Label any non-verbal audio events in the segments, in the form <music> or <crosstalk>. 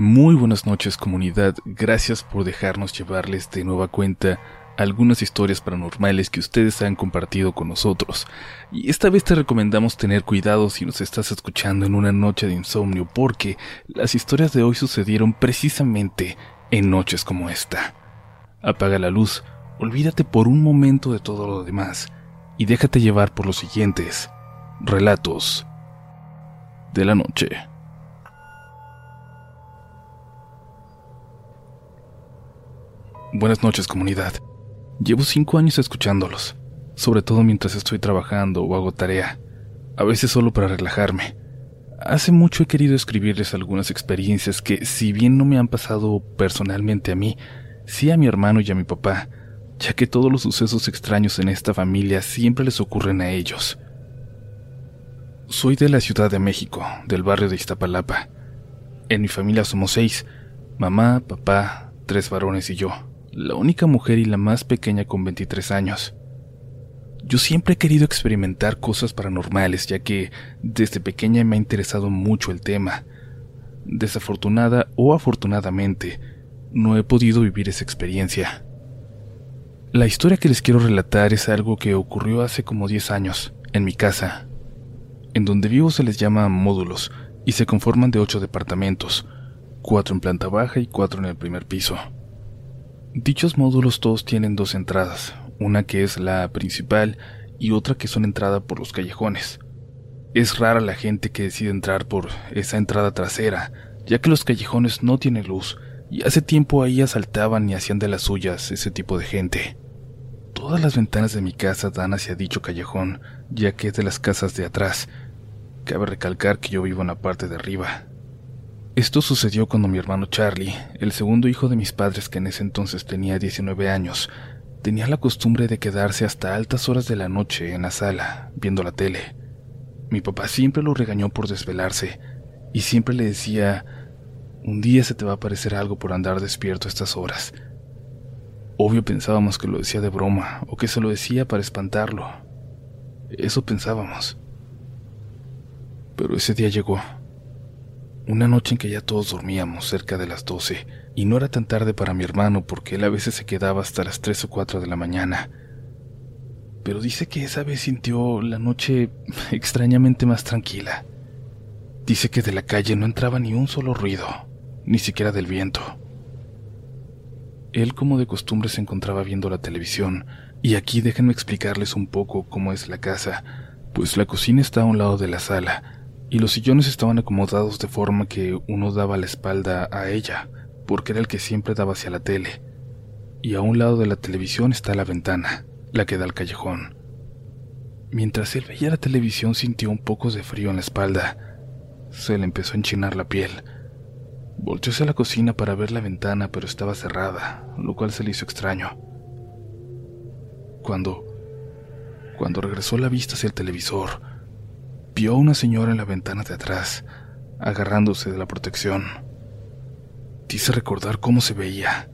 Muy buenas noches comunidad, gracias por dejarnos llevarles de nueva cuenta algunas historias paranormales que ustedes han compartido con nosotros. Y esta vez te recomendamos tener cuidado si nos estás escuchando en una noche de insomnio porque las historias de hoy sucedieron precisamente en noches como esta. Apaga la luz, olvídate por un momento de todo lo demás y déjate llevar por los siguientes relatos de la noche. Buenas noches comunidad. Llevo cinco años escuchándolos, sobre todo mientras estoy trabajando o hago tarea, a veces solo para relajarme. Hace mucho he querido escribirles algunas experiencias que, si bien no me han pasado personalmente a mí, sí a mi hermano y a mi papá, ya que todos los sucesos extraños en esta familia siempre les ocurren a ellos. Soy de la Ciudad de México, del barrio de Iztapalapa. En mi familia somos seis, mamá, papá, tres varones y yo la única mujer y la más pequeña con 23 años. Yo siempre he querido experimentar cosas paranormales, ya que desde pequeña me ha interesado mucho el tema. Desafortunada o afortunadamente, no he podido vivir esa experiencia. La historia que les quiero relatar es algo que ocurrió hace como 10 años, en mi casa. En donde vivo se les llama módulos y se conforman de 8 departamentos, 4 en planta baja y 4 en el primer piso. Dichos módulos todos tienen dos entradas, una que es la principal y otra que son entrada por los callejones. Es rara la gente que decide entrar por esa entrada trasera, ya que los callejones no tienen luz y hace tiempo ahí asaltaban y hacían de las suyas ese tipo de gente. Todas las ventanas de mi casa dan hacia dicho callejón, ya que es de las casas de atrás. Cabe recalcar que yo vivo en la parte de arriba, esto sucedió cuando mi hermano Charlie, el segundo hijo de mis padres que en ese entonces tenía 19 años, tenía la costumbre de quedarse hasta altas horas de la noche en la sala, viendo la tele. Mi papá siempre lo regañó por desvelarse y siempre le decía, un día se te va a aparecer algo por andar despierto a estas horas. Obvio pensábamos que lo decía de broma o que se lo decía para espantarlo. Eso pensábamos. Pero ese día llegó. Una noche en que ya todos dormíamos cerca de las doce, y no era tan tarde para mi hermano porque él a veces se quedaba hasta las tres o cuatro de la mañana. Pero dice que esa vez sintió la noche <laughs> extrañamente más tranquila. Dice que de la calle no entraba ni un solo ruido, ni siquiera del viento. Él como de costumbre se encontraba viendo la televisión, y aquí déjenme explicarles un poco cómo es la casa, pues la cocina está a un lado de la sala, y los sillones estaban acomodados de forma que uno daba la espalda a ella, porque era el que siempre daba hacia la tele. Y a un lado de la televisión está la ventana, la que da al callejón. Mientras él veía la televisión sintió un poco de frío en la espalda. Se le empezó a enchinar la piel. Volteó hacia la cocina para ver la ventana, pero estaba cerrada, lo cual se le hizo extraño. Cuando cuando regresó la vista hacia el televisor, vio a una señora en la ventana de atrás, agarrándose de la protección. Dice recordar cómo se veía.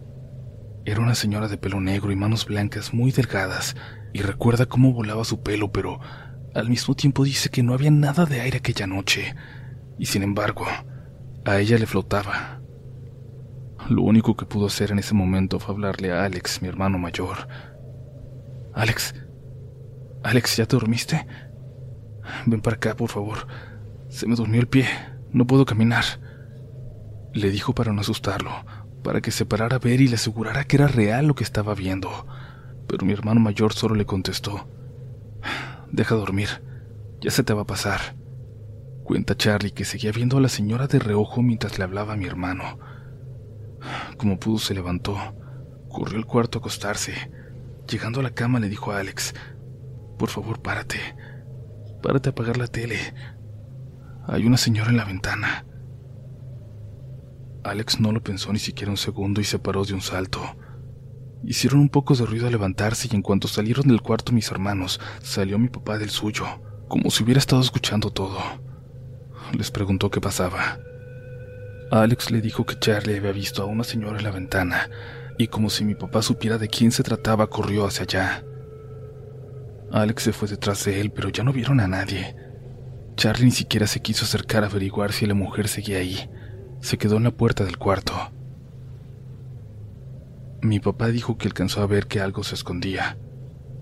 Era una señora de pelo negro y manos blancas muy delgadas, y recuerda cómo volaba su pelo, pero al mismo tiempo dice que no había nada de aire aquella noche, y sin embargo, a ella le flotaba. Lo único que pudo hacer en ese momento fue hablarle a Alex, mi hermano mayor. Alex, Alex, ¿ya te dormiste? Ven para acá, por favor. Se me durmió el pie. No puedo caminar. Le dijo para no asustarlo, para que se parara a ver y le asegurara que era real lo que estaba viendo. Pero mi hermano mayor solo le contestó, Deja dormir, ya se te va a pasar. Cuenta Charlie que seguía viendo a la señora de reojo mientras le hablaba a mi hermano. Como pudo se levantó, corrió al cuarto a acostarse. Llegando a la cama le dijo a Alex, Por favor, párate. Párate a apagar la tele. Hay una señora en la ventana. Alex no lo pensó ni siquiera un segundo y se paró de un salto. Hicieron un poco de ruido al levantarse y en cuanto salieron del cuarto mis hermanos, salió mi papá del suyo, como si hubiera estado escuchando todo. Les preguntó qué pasaba. Alex le dijo que Charlie había visto a una señora en la ventana y como si mi papá supiera de quién se trataba, corrió hacia allá. Alex se fue detrás de él, pero ya no vieron a nadie. Charlie ni siquiera se quiso acercar a averiguar si la mujer seguía ahí. se quedó en la puerta del cuarto. Mi papá dijo que alcanzó a ver que algo se escondía.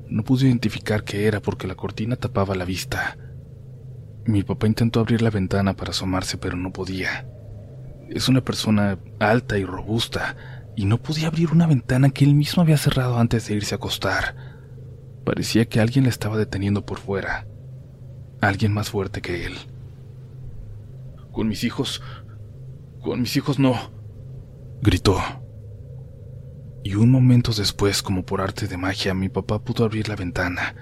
No pudo identificar qué era porque la cortina tapaba la vista. Mi papá intentó abrir la ventana para asomarse, pero no podía. Es una persona alta y robusta, y no podía abrir una ventana que él mismo había cerrado antes de irse a acostar. Parecía que alguien le estaba deteniendo por fuera. Alguien más fuerte que él. Con mis hijos... Con mis hijos no. Gritó. Y un momento después, como por arte de magia, mi papá pudo abrir la ventana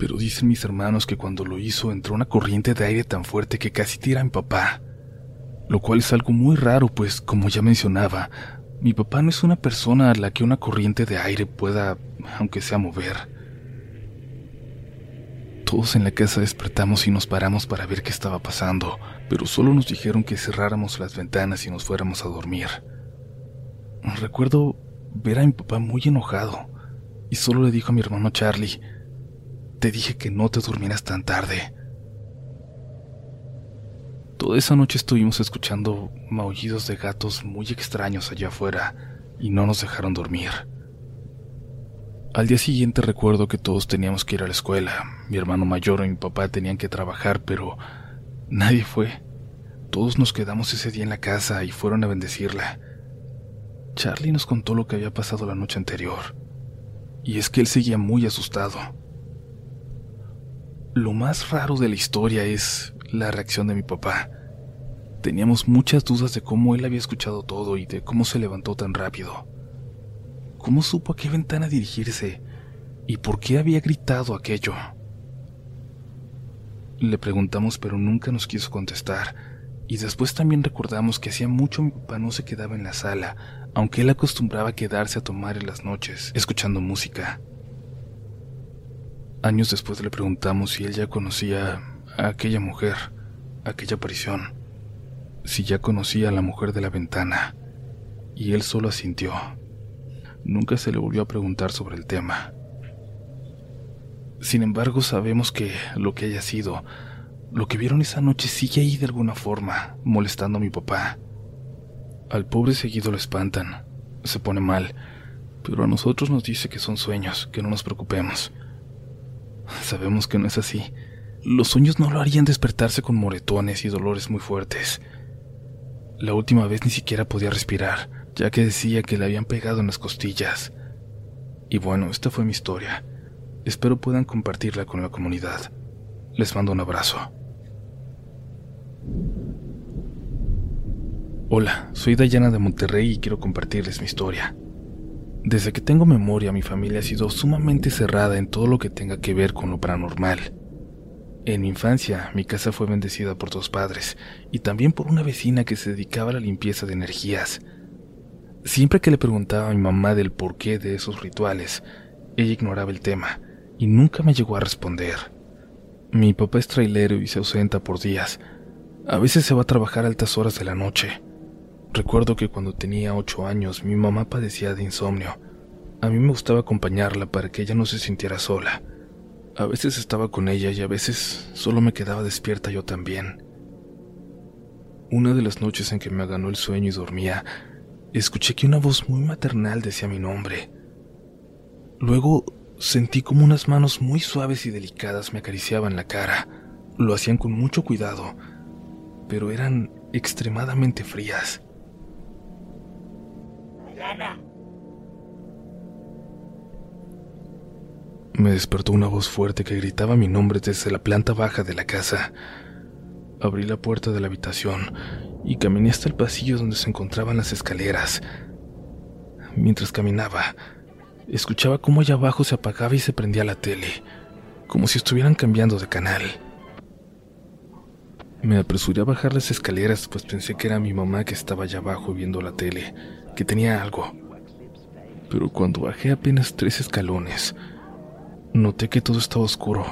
pero dicen mis hermanos que cuando lo hizo entró una corriente de aire tan fuerte que casi tira a mi papá. Lo cual es algo muy raro, pues, como ya mencionaba, mi papá no es una persona a la que una corriente de aire pueda, aunque sea mover. Todos en la casa despertamos y nos paramos para ver qué estaba pasando, pero solo nos dijeron que cerráramos las ventanas y nos fuéramos a dormir. Recuerdo ver a mi papá muy enojado y solo le dijo a mi hermano Charlie, te dije que no te durmieras tan tarde. Toda esa noche estuvimos escuchando maullidos de gatos muy extraños allá afuera y no nos dejaron dormir. Al día siguiente recuerdo que todos teníamos que ir a la escuela. Mi hermano mayor y mi papá tenían que trabajar, pero nadie fue. Todos nos quedamos ese día en la casa y fueron a bendecirla. Charlie nos contó lo que había pasado la noche anterior. Y es que él seguía muy asustado. Lo más raro de la historia es la reacción de mi papá. Teníamos muchas dudas de cómo él había escuchado todo y de cómo se levantó tan rápido. ¿Cómo supo a qué ventana dirigirse? ¿Y por qué había gritado aquello? Le preguntamos pero nunca nos quiso contestar. Y después también recordamos que hacía mucho mi papá no se quedaba en la sala, aunque él acostumbraba quedarse a tomar en las noches, escuchando música. Años después le preguntamos si él ya conocía a aquella mujer, aquella aparición, si ya conocía a la mujer de la ventana, y él solo asintió. Nunca se le volvió a preguntar sobre el tema. Sin embargo, sabemos que lo que haya sido, lo que vieron esa noche sigue ahí de alguna forma, molestando a mi papá. Al pobre seguido lo espantan, se pone mal, pero a nosotros nos dice que son sueños, que no nos preocupemos. Sabemos que no es así. Los sueños no lo harían despertarse con moretones y dolores muy fuertes. La última vez ni siquiera podía respirar, ya que decía que le habían pegado en las costillas. Y bueno, esta fue mi historia. Espero puedan compartirla con la comunidad. Les mando un abrazo. Hola, soy Dayana de Monterrey y quiero compartirles mi historia. Desde que tengo memoria, mi familia ha sido sumamente cerrada en todo lo que tenga que ver con lo paranormal. En mi infancia, mi casa fue bendecida por dos padres y también por una vecina que se dedicaba a la limpieza de energías. Siempre que le preguntaba a mi mamá del porqué de esos rituales, ella ignoraba el tema y nunca me llegó a responder. Mi papá es trailero y se ausenta por días. A veces se va a trabajar a altas horas de la noche. Recuerdo que cuando tenía ocho años mi mamá padecía de insomnio. A mí me gustaba acompañarla para que ella no se sintiera sola. A veces estaba con ella y a veces solo me quedaba despierta yo también. Una de las noches en que me ganó el sueño y dormía, escuché que una voz muy maternal decía mi nombre. Luego sentí como unas manos muy suaves y delicadas me acariciaban la cara. Lo hacían con mucho cuidado, pero eran extremadamente frías. Me despertó una voz fuerte que gritaba mi nombre desde la planta baja de la casa. Abrí la puerta de la habitación y caminé hasta el pasillo donde se encontraban las escaleras. Mientras caminaba, escuchaba cómo allá abajo se apagaba y se prendía la tele, como si estuvieran cambiando de canal. Me apresuré a bajar las escaleras, pues pensé que era mi mamá que estaba allá abajo viendo la tele, que tenía algo. Pero cuando bajé apenas tres escalones, noté que todo estaba oscuro.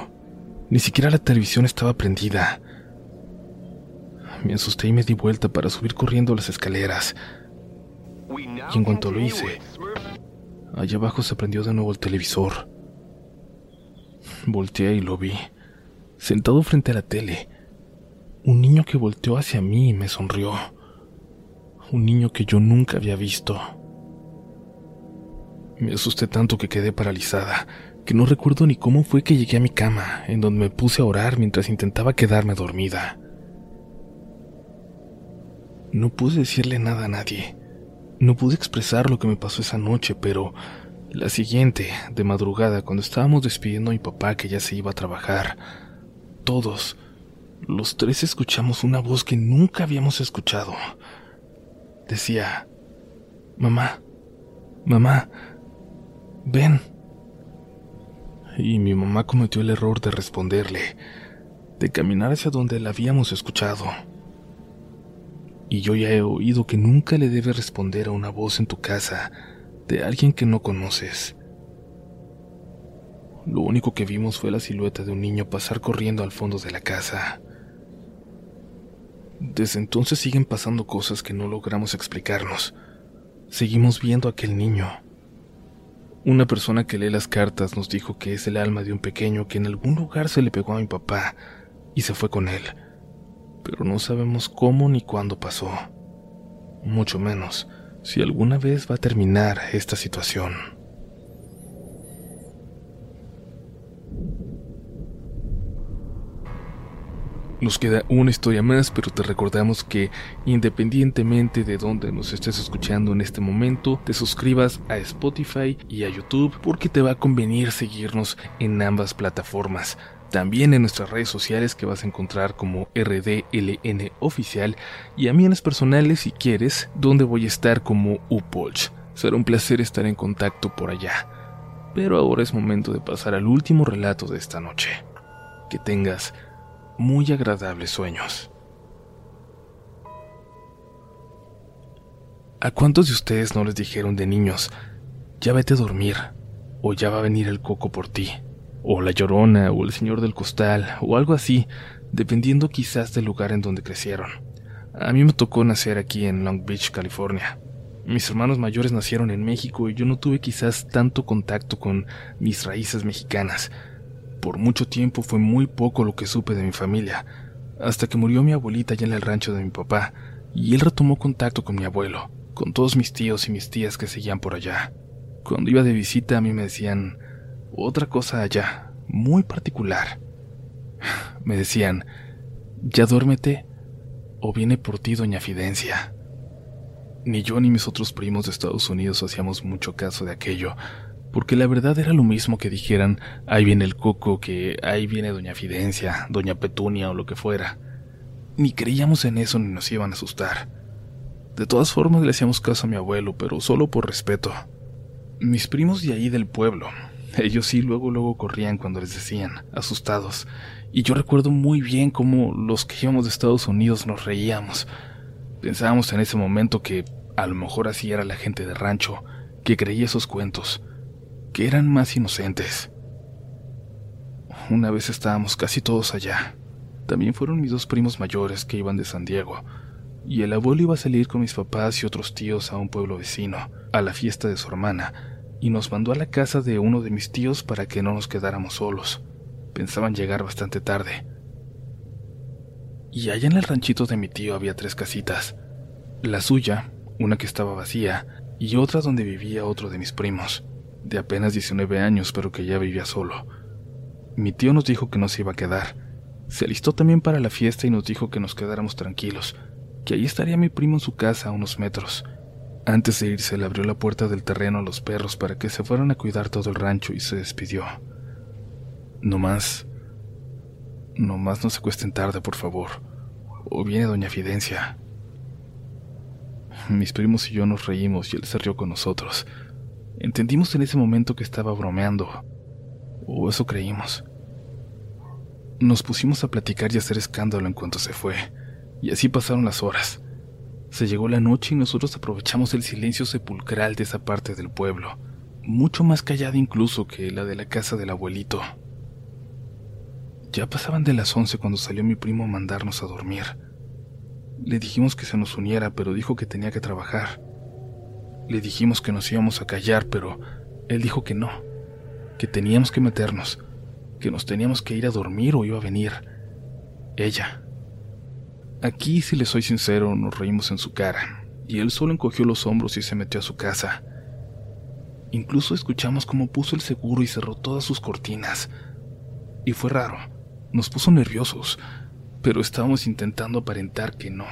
Ni siquiera la televisión estaba prendida. Me asusté y me di vuelta para subir corriendo las escaleras. Y en cuanto lo hice, allá abajo se prendió de nuevo el televisor. Volteé y lo vi, sentado frente a la tele un niño que volteó hacia mí y me sonrió. un niño que yo nunca había visto. Me asusté tanto que quedé paralizada, que no recuerdo ni cómo fue que llegué a mi cama, en donde me puse a orar mientras intentaba quedarme dormida. No pude decirle nada a nadie. No pude expresar lo que me pasó esa noche, pero la siguiente, de madrugada, cuando estábamos despidiendo a mi papá que ya se iba a trabajar, todos, los tres escuchamos una voz que nunca habíamos escuchado. Decía, Mamá, mamá, ven. Y mi mamá cometió el error de responderle, de caminar hacia donde la habíamos escuchado. Y yo ya he oído que nunca le debe responder a una voz en tu casa de alguien que no conoces. Lo único que vimos fue la silueta de un niño pasar corriendo al fondo de la casa. Desde entonces siguen pasando cosas que no logramos explicarnos. Seguimos viendo a aquel niño. Una persona que lee las cartas nos dijo que es el alma de un pequeño que en algún lugar se le pegó a mi papá y se fue con él, pero no sabemos cómo ni cuándo pasó, mucho menos si alguna vez va a terminar esta situación. Nos queda una historia más, pero te recordamos que independientemente de dónde nos estés escuchando en este momento, te suscribas a Spotify y a YouTube porque te va a convenir seguirnos en ambas plataformas. También en nuestras redes sociales que vas a encontrar como RDLN Oficial y a mí en las personales si quieres, donde voy a estar como Upolch. Será un placer estar en contacto por allá. Pero ahora es momento de pasar al último relato de esta noche. Que tengas muy agradables sueños. ¿A cuántos de ustedes no les dijeron de niños, ya vete a dormir, o ya va a venir el coco por ti, o la llorona, o el señor del costal, o algo así, dependiendo quizás del lugar en donde crecieron? A mí me tocó nacer aquí en Long Beach, California. Mis hermanos mayores nacieron en México y yo no tuve quizás tanto contacto con mis raíces mexicanas, por mucho tiempo fue muy poco lo que supe de mi familia, hasta que murió mi abuelita ya en el rancho de mi papá, y él retomó contacto con mi abuelo, con todos mis tíos y mis tías que seguían por allá. Cuando iba de visita a mí me decían otra cosa allá, muy particular. Me decían, ya duérmete o viene por ti doña Fidencia. Ni yo ni mis otros primos de Estados Unidos hacíamos mucho caso de aquello, porque la verdad era lo mismo que dijeran, ahí viene el coco, que ahí viene doña Fidencia, doña Petunia o lo que fuera. Ni creíamos en eso ni nos iban a asustar. De todas formas le hacíamos caso a mi abuelo, pero solo por respeto. Mis primos de ahí del pueblo, ellos sí luego luego corrían cuando les decían, asustados, y yo recuerdo muy bien cómo los que íbamos de Estados Unidos nos reíamos. Pensábamos en ese momento que a lo mejor así era la gente de rancho, que creía esos cuentos, que eran más inocentes. Una vez estábamos casi todos allá. También fueron mis dos primos mayores que iban de San Diego, y el abuelo iba a salir con mis papás y otros tíos a un pueblo vecino, a la fiesta de su hermana, y nos mandó a la casa de uno de mis tíos para que no nos quedáramos solos. Pensaban llegar bastante tarde. Y allá en el ranchito de mi tío había tres casitas. La suya, una que estaba vacía, y otra donde vivía otro de mis primos de apenas 19 años, pero que ya vivía solo. Mi tío nos dijo que no se iba a quedar. Se alistó también para la fiesta y nos dijo que nos quedáramos tranquilos, que ahí estaría mi primo en su casa a unos metros. Antes de irse le abrió la puerta del terreno a los perros para que se fueran a cuidar todo el rancho y se despidió. No más. No más no se cuesten tarde, por favor. O viene doña Fidencia. Mis primos y yo nos reímos y él se rió con nosotros. Entendimos en ese momento que estaba bromeando, o eso creímos. Nos pusimos a platicar y hacer escándalo en cuanto se fue, y así pasaron las horas. Se llegó la noche y nosotros aprovechamos el silencio sepulcral de esa parte del pueblo, mucho más callada incluso que la de la casa del abuelito. Ya pasaban de las once cuando salió mi primo a mandarnos a dormir. Le dijimos que se nos uniera, pero dijo que tenía que trabajar. Le dijimos que nos íbamos a callar, pero él dijo que no, que teníamos que meternos, que nos teníamos que ir a dormir o iba a venir. Ella. Aquí, si le soy sincero, nos reímos en su cara, y él solo encogió los hombros y se metió a su casa. Incluso escuchamos cómo puso el seguro y cerró todas sus cortinas. Y fue raro, nos puso nerviosos, pero estábamos intentando aparentar que no.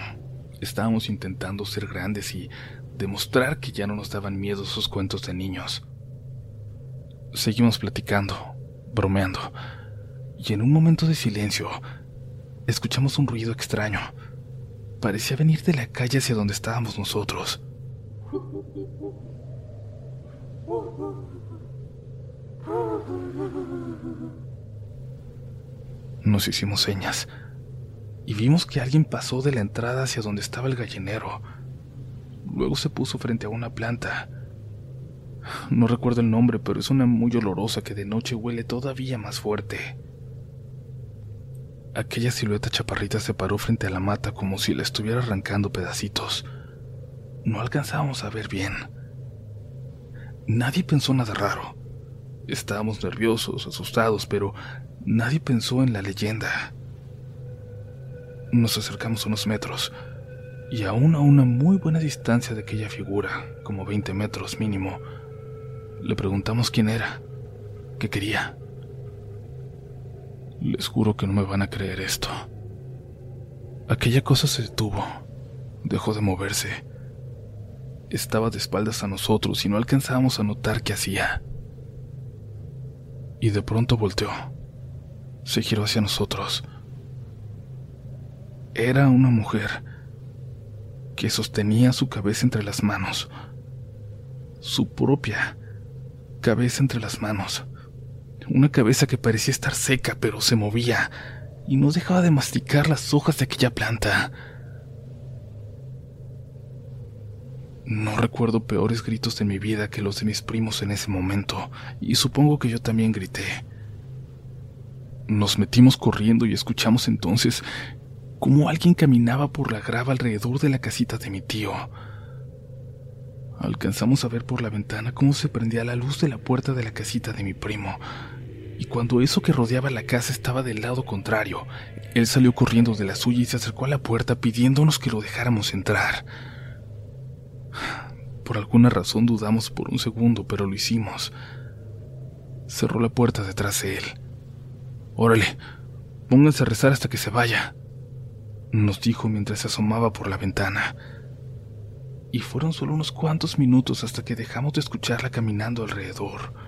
Estábamos intentando ser grandes y demostrar que ya no nos daban miedo esos cuentos de niños. Seguimos platicando, bromeando, y en un momento de silencio, escuchamos un ruido extraño. Parecía venir de la calle hacia donde estábamos nosotros. Nos hicimos señas y vimos que alguien pasó de la entrada hacia donde estaba el gallinero. Luego se puso frente a una planta. No recuerdo el nombre, pero es una muy olorosa que de noche huele todavía más fuerte. Aquella silueta chaparrita se paró frente a la mata como si la estuviera arrancando pedacitos. No alcanzábamos a ver bien. Nadie pensó nada raro. Estábamos nerviosos, asustados, pero nadie pensó en la leyenda. Nos acercamos unos metros, y aún a una muy buena distancia de aquella figura, como 20 metros mínimo, le preguntamos quién era, qué quería. Les juro que no me van a creer esto. Aquella cosa se detuvo, dejó de moverse. Estaba de espaldas a nosotros y no alcanzábamos a notar qué hacía. Y de pronto volteó. Se giró hacia nosotros. Era una mujer que sostenía su cabeza entre las manos. Su propia cabeza entre las manos. Una cabeza que parecía estar seca, pero se movía y no dejaba de masticar las hojas de aquella planta. No recuerdo peores gritos de mi vida que los de mis primos en ese momento, y supongo que yo también grité. Nos metimos corriendo y escuchamos entonces cómo alguien caminaba por la grava alrededor de la casita de mi tío. Alcanzamos a ver por la ventana cómo se prendía la luz de la puerta de la casita de mi primo, y cuando eso que rodeaba la casa estaba del lado contrario, él salió corriendo de la suya y se acercó a la puerta pidiéndonos que lo dejáramos entrar. Por alguna razón dudamos por un segundo, pero lo hicimos. Cerró la puerta detrás de él. Órale, pónganse a rezar hasta que se vaya, nos dijo mientras se asomaba por la ventana. Y fueron solo unos cuantos minutos hasta que dejamos de escucharla caminando alrededor.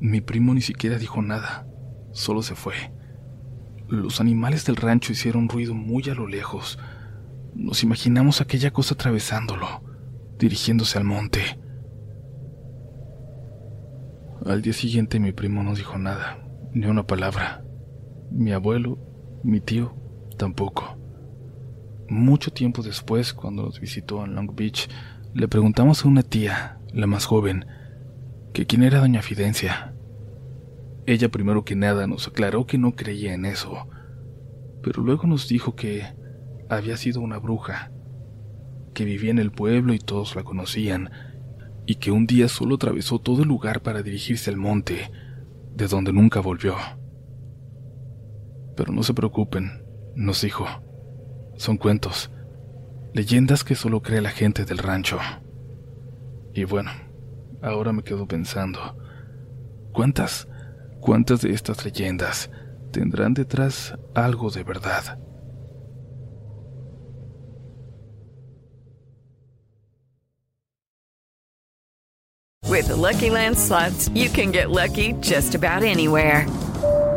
Mi primo ni siquiera dijo nada, solo se fue. Los animales del rancho hicieron ruido muy a lo lejos. Nos imaginamos aquella cosa atravesándolo, dirigiéndose al monte. Al día siguiente mi primo no dijo nada, ni una palabra. Mi abuelo, mi tío, tampoco. Mucho tiempo después, cuando nos visitó en Long Beach, le preguntamos a una tía, la más joven, que quién era doña Fidencia. Ella primero que nada nos aclaró que no creía en eso, pero luego nos dijo que había sido una bruja, que vivía en el pueblo y todos la conocían, y que un día solo atravesó todo el lugar para dirigirse al monte, de donde nunca volvió. Pero no se preocupen, nos dijo, son cuentos, leyendas que solo cree la gente del rancho. Y bueno, ahora me quedo pensando, ¿cuántas, cuántas de estas leyendas tendrán detrás algo de verdad? With Lucky Land slots, you can get lucky just about anywhere.